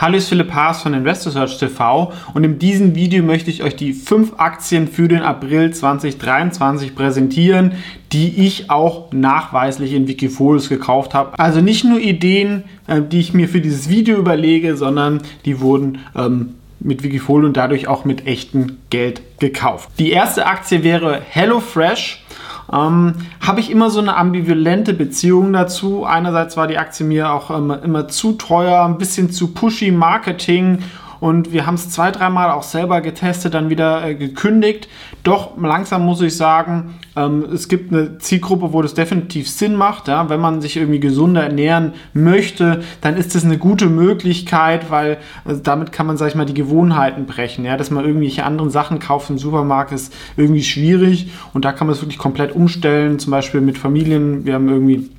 Hallo, ich Philipp Haas von InvestorSearch TV und in diesem Video möchte ich euch die fünf Aktien für den April 2023 präsentieren, die ich auch nachweislich in Wikifolios gekauft habe. Also nicht nur Ideen, äh, die ich mir für dieses Video überlege, sondern die wurden ähm, mit Wikifolio und dadurch auch mit echtem Geld gekauft. Die erste Aktie wäre HelloFresh ähm, habe ich immer so eine ambivalente Beziehung dazu. Einerseits war die Aktie mir auch immer, immer zu teuer, ein bisschen zu pushy Marketing und wir haben es zwei, dreimal auch selber getestet, dann wieder äh, gekündigt. Doch langsam muss ich sagen, ähm, es gibt eine Zielgruppe, wo das definitiv Sinn macht. Ja? Wenn man sich irgendwie gesunder ernähren möchte, dann ist das eine gute Möglichkeit, weil äh, damit kann man, sag ich mal, die Gewohnheiten brechen. Ja? Dass man irgendwelche anderen Sachen kauft im Supermarkt ist irgendwie schwierig und da kann man es wirklich komplett umstellen. Zum Beispiel mit Familien. Wir haben irgendwie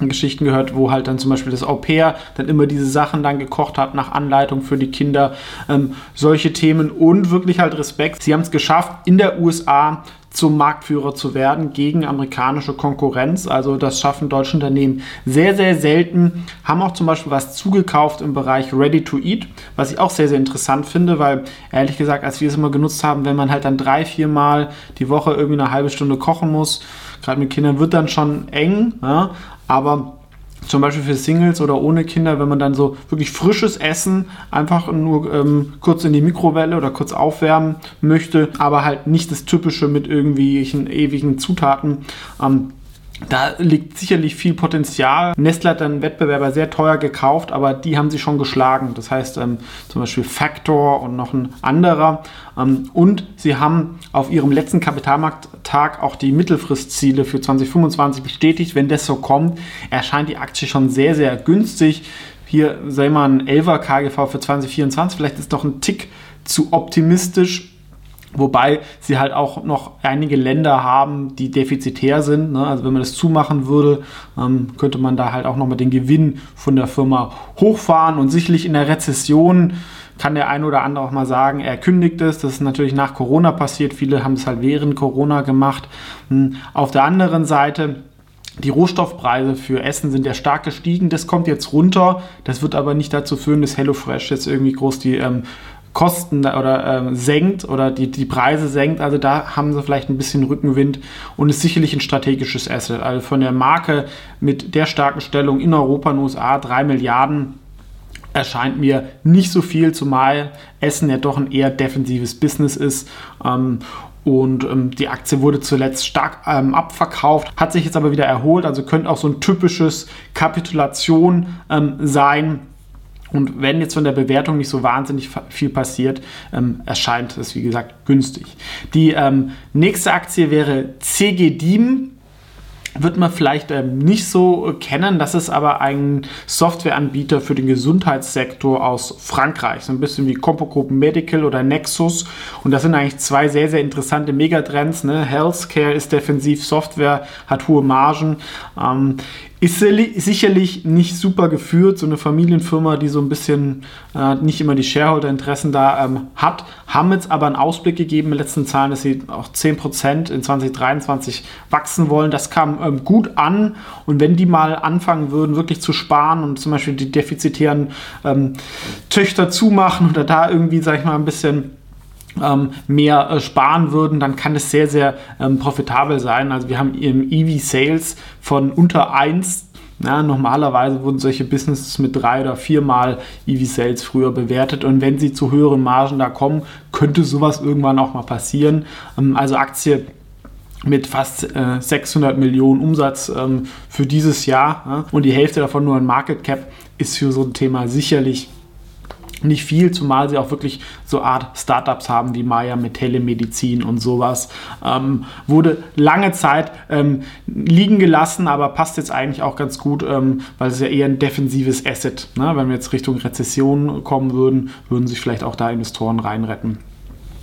Geschichten gehört, wo halt dann zum Beispiel das Au pair dann immer diese Sachen dann gekocht hat nach Anleitung für die Kinder. Ähm, solche Themen und wirklich halt Respekt. Sie haben es geschafft, in der USA zum Marktführer zu werden gegen amerikanische Konkurrenz. Also das schaffen deutsche Unternehmen sehr, sehr selten. Haben auch zum Beispiel was zugekauft im Bereich Ready to Eat, was ich auch sehr, sehr interessant finde, weil ehrlich gesagt, als wir es immer genutzt haben, wenn man halt dann drei, vier Mal die Woche irgendwie eine halbe Stunde kochen muss, gerade mit Kindern wird dann schon eng. Ja? Aber zum Beispiel für Singles oder ohne Kinder, wenn man dann so wirklich frisches Essen einfach nur ähm, kurz in die Mikrowelle oder kurz aufwärmen möchte, aber halt nicht das Typische mit irgendwelchen ewigen Zutaten. Ähm, da liegt sicherlich viel Potenzial. Nestle hat dann Wettbewerber sehr teuer gekauft, aber die haben sie schon geschlagen. Das heißt ähm, zum Beispiel Factor und noch ein anderer. Ähm, und sie haben auf ihrem letzten Kapitalmarkttag auch die Mittelfristziele für 2025 bestätigt. Wenn das so kommt, erscheint die Aktie schon sehr, sehr günstig. Hier sei mal ein 11er KGV für 2024. Vielleicht ist doch ein Tick zu optimistisch Wobei sie halt auch noch einige Länder haben, die defizitär sind. Ne? Also wenn man das zumachen würde, ähm, könnte man da halt auch nochmal den Gewinn von der Firma hochfahren. Und sicherlich in der Rezession kann der eine oder andere auch mal sagen, er kündigt es. Das ist natürlich nach Corona passiert. Viele haben es halt während Corona gemacht. Hm. Auf der anderen Seite die Rohstoffpreise für Essen sind ja stark gestiegen. Das kommt jetzt runter. Das wird aber nicht dazu führen, dass HelloFresh jetzt irgendwie groß die ähm, Kosten oder äh, senkt oder die, die Preise senkt. Also da haben sie vielleicht ein bisschen Rückenwind und ist sicherlich ein strategisches Asset. Also von der Marke mit der starken Stellung in Europa und USA 3 Milliarden erscheint mir nicht so viel, zumal Essen ja doch ein eher defensives Business ist. Ähm, und ähm, die Aktie wurde zuletzt stark ähm, abverkauft, hat sich jetzt aber wieder erholt. Also könnte auch so ein typisches Kapitulation ähm, sein und wenn jetzt von der Bewertung nicht so wahnsinnig viel passiert, ähm, erscheint es, wie gesagt, günstig. Die ähm, nächste Aktie wäre CG Diem wird man vielleicht ähm, nicht so kennen. Das ist aber ein Softwareanbieter für den Gesundheitssektor aus Frankreich. So ein bisschen wie Compogroup Medical oder Nexus. Und das sind eigentlich zwei sehr, sehr interessante Megatrends. Ne? Healthcare ist defensiv, Software hat hohe Margen. Ähm, ist sicherlich nicht super geführt, so eine Familienfirma, die so ein bisschen äh, nicht immer die Shareholder-Interessen da ähm, hat, haben jetzt aber einen Ausblick gegeben. In den letzten Zahlen, dass sie auch 10% in 2023 wachsen wollen. Das kam ähm, gut an. Und wenn die mal anfangen würden, wirklich zu sparen und zum Beispiel die defizitären ähm, Töchter zumachen oder da irgendwie, sag ich mal, ein bisschen mehr äh, sparen würden, dann kann es sehr, sehr ähm, profitabel sein. Also wir haben im EV-Sales von unter 1 ja, normalerweise wurden solche Businesses mit drei oder viermal EV-Sales früher bewertet und wenn sie zu höheren Margen da kommen, könnte sowas irgendwann auch mal passieren. Ähm, also Aktie mit fast äh, 600 Millionen Umsatz ähm, für dieses Jahr ja, und die Hälfte davon nur ein Market Cap ist für so ein Thema sicherlich nicht viel, zumal sie auch wirklich so Art Startups haben wie Maya mit Telemedizin und sowas. Ähm, wurde lange Zeit ähm, liegen gelassen, aber passt jetzt eigentlich auch ganz gut, ähm, weil es ja eher ein defensives Asset. Ne? Wenn wir jetzt Richtung Rezession kommen würden, würden sich vielleicht auch da Investoren reinretten.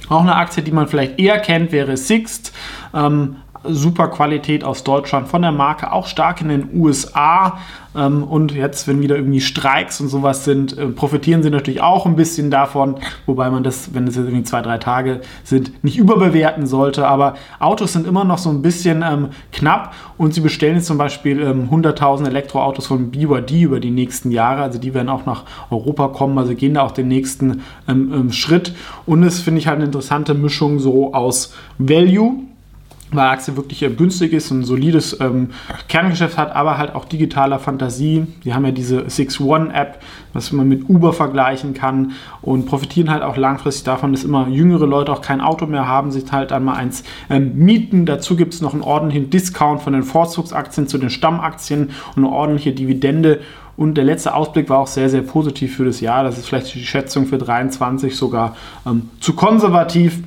Auch eine Aktie, die man vielleicht eher kennt, wäre Sixt. Ähm, super Qualität aus Deutschland von der Marke, auch stark in den USA. Ähm, und jetzt, wenn wieder irgendwie Streiks und sowas sind, äh, profitieren sie natürlich auch ein bisschen davon, wobei man das, wenn es jetzt irgendwie zwei, drei Tage sind, nicht überbewerten sollte. Aber Autos sind immer noch so ein bisschen ähm, knapp und sie bestellen jetzt zum Beispiel ähm, 100.000 Elektroautos von BYD über die nächsten Jahre. Also die werden auch nach Europa kommen, also gehen da auch den nächsten ähm, ähm, Schritt. Und es finde ich halt eine interessante Mischung so aus Value weil Aktie wirklich äh, günstig ist, ein solides ähm, Kerngeschäft hat, aber halt auch digitaler Fantasie. Die haben ja diese Six One App, was man mit Uber vergleichen kann und profitieren halt auch langfristig davon, dass immer jüngere Leute auch kein Auto mehr haben, sich halt einmal eins ähm, mieten. Dazu gibt es noch einen ordentlichen Discount von den Vorzugsaktien zu den Stammaktien und eine ordentliche Dividende. Und der letzte Ausblick war auch sehr, sehr positiv für das Jahr. Das ist vielleicht die Schätzung für 23 sogar ähm, zu konservativ.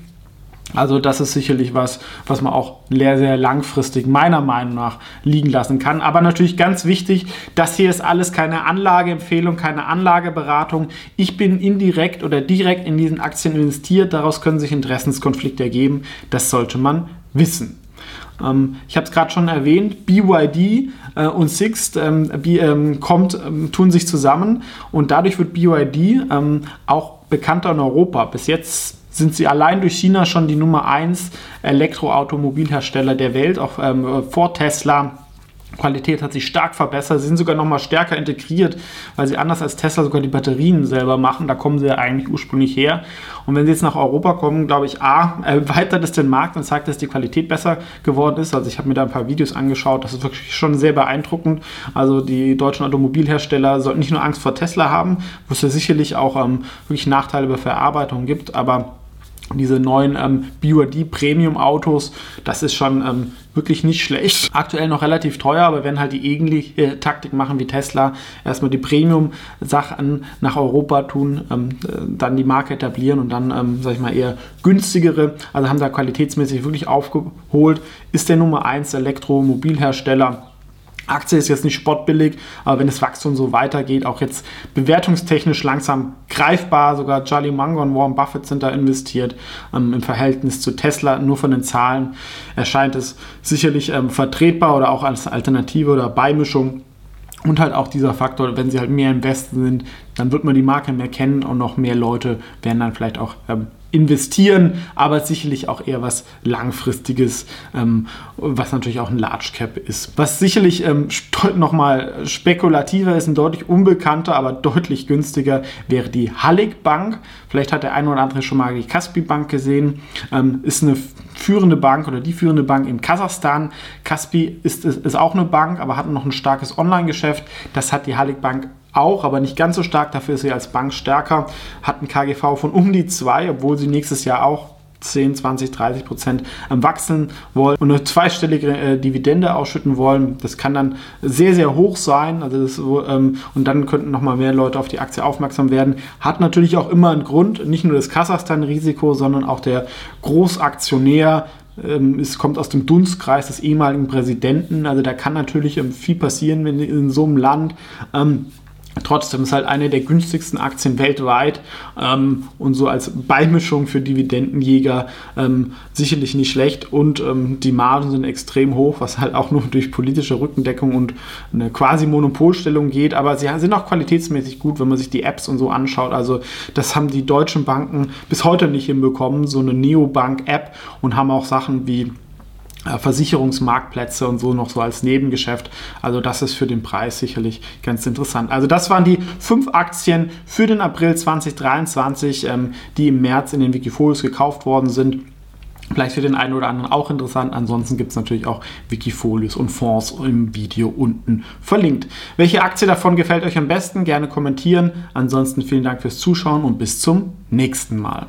Also das ist sicherlich was, was man auch sehr, sehr langfristig meiner Meinung nach liegen lassen kann. Aber natürlich ganz wichtig, das hier ist alles keine Anlageempfehlung, keine Anlageberatung. Ich bin indirekt oder direkt in diesen Aktien investiert. Daraus können sich Interessenskonflikte ergeben. Das sollte man wissen. Ähm, ich habe es gerade schon erwähnt, BYD äh, und Sixt ähm, ähm, kommt, tun sich zusammen und dadurch wird BYD auch bekannter in Europa. Bis jetzt sind sie allein durch China schon die Nummer 1 Elektroautomobilhersteller der Welt, auch ähm, vor Tesla. Qualität hat sich stark verbessert, sie sind sogar noch mal stärker integriert, weil sie anders als Tesla sogar die Batterien selber machen. Da kommen sie ja eigentlich ursprünglich her. Und wenn sie jetzt nach Europa kommen, glaube ich, A, erweitert es den Markt und zeigt, dass die Qualität besser geworden ist. Also ich habe mir da ein paar Videos angeschaut, das ist wirklich schon sehr beeindruckend. Also die deutschen Automobilhersteller sollten nicht nur Angst vor Tesla haben, wo es ja sicherlich auch ähm, wirklich Nachteile bei Verarbeitung gibt, aber diese neuen ähm, BYD Premium Autos, das ist schon ähm, wirklich nicht schlecht. Aktuell noch relativ teuer, aber wenn halt die ähnliche Taktik machen wie Tesla, erstmal die Premium Sachen nach Europa tun, ähm, äh, dann die Marke etablieren und dann, ähm, sag ich mal, eher günstigere, also haben da qualitätsmäßig wirklich aufgeholt, ist der Nummer 1 Elektromobilhersteller Aktie ist jetzt nicht spottbillig, aber wenn das Wachstum so weitergeht, auch jetzt bewertungstechnisch langsam greifbar, sogar Charlie Munger und Warren Buffett sind da investiert. Ähm, Im Verhältnis zu Tesla, nur von den Zahlen, erscheint es sicherlich ähm, vertretbar oder auch als Alternative oder Beimischung. Und halt auch dieser Faktor, wenn sie halt mehr im Westen sind, dann wird man die Marke mehr kennen und noch mehr Leute werden dann vielleicht auch ähm, investieren, aber sicherlich auch eher was Langfristiges, ähm, was natürlich auch ein Large Cap ist. Was sicherlich ähm, nochmal spekulativer ist, ein deutlich unbekannter, aber deutlich günstiger, wäre die Hallig Bank. Vielleicht hat der eine oder andere schon mal die Kaspi Bank gesehen. Ähm, ist eine führende Bank oder die führende Bank in Kasachstan. Kaspi ist, ist, ist auch eine Bank, aber hat noch ein starkes Online-Geschäft. Das hat die Hallig Bank auch, aber nicht ganz so stark. Dafür ist sie als Bank stärker. Hat ein KGV von um die 2, obwohl sie nächstes Jahr auch 10, 20, 30 Prozent wachsen wollen und eine zweistellige äh, Dividende ausschütten wollen. Das kann dann sehr, sehr hoch sein. Also das, ähm, und dann könnten nochmal mehr Leute auf die Aktie aufmerksam werden. Hat natürlich auch immer einen Grund, nicht nur das Kasachstan-Risiko, sondern auch der Großaktionär ähm, es kommt aus dem Dunstkreis des ehemaligen Präsidenten. Also da kann natürlich ähm, viel passieren, wenn in so einem Land ähm, Trotzdem ist halt eine der günstigsten Aktien weltweit ähm, und so als Beimischung für Dividendenjäger ähm, sicherlich nicht schlecht und ähm, die Margen sind extrem hoch, was halt auch nur durch politische Rückendeckung und eine quasi Monopolstellung geht, aber sie sind auch qualitätsmäßig gut, wenn man sich die Apps und so anschaut. Also das haben die deutschen Banken bis heute nicht hinbekommen, so eine Neobank-App und haben auch Sachen wie Versicherungsmarktplätze und so noch so als Nebengeschäft. Also das ist für den Preis sicherlich ganz interessant. Also das waren die fünf Aktien für den April 2023, ähm, die im März in den Wikifolios gekauft worden sind. Vielleicht für den einen oder anderen auch interessant. Ansonsten gibt es natürlich auch Wikifolios und Fonds im Video unten verlinkt. Welche Aktie davon gefällt euch am besten? Gerne kommentieren. Ansonsten vielen Dank fürs Zuschauen und bis zum nächsten Mal.